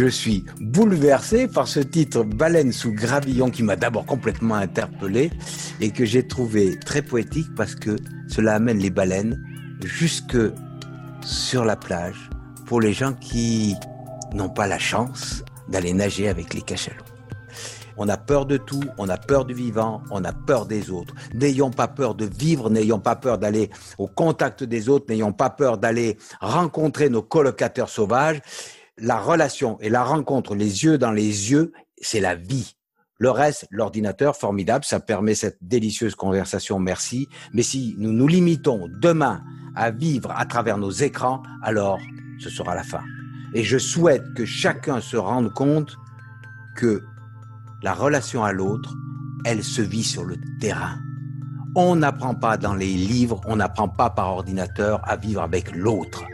Je suis bouleversé par ce titre Baleine sous gravillon qui m'a d'abord complètement interpellé et que j'ai trouvé très poétique parce que cela amène les baleines jusque sur la plage pour les gens qui n'ont pas la chance d'aller nager avec les cachalots. On a peur de tout, on a peur du vivant, on a peur des autres. N'ayons pas peur de vivre, n'ayons pas peur d'aller au contact des autres, n'ayons pas peur d'aller rencontrer nos colocataires sauvages la relation et la rencontre, les yeux dans les yeux, c'est la vie. Le reste, l'ordinateur, formidable, ça permet cette délicieuse conversation, merci. Mais si nous nous limitons demain à vivre à travers nos écrans, alors ce sera la fin. Et je souhaite que chacun se rende compte que la relation à l'autre, elle se vit sur le terrain. On n'apprend pas dans les livres, on n'apprend pas par ordinateur à vivre avec l'autre.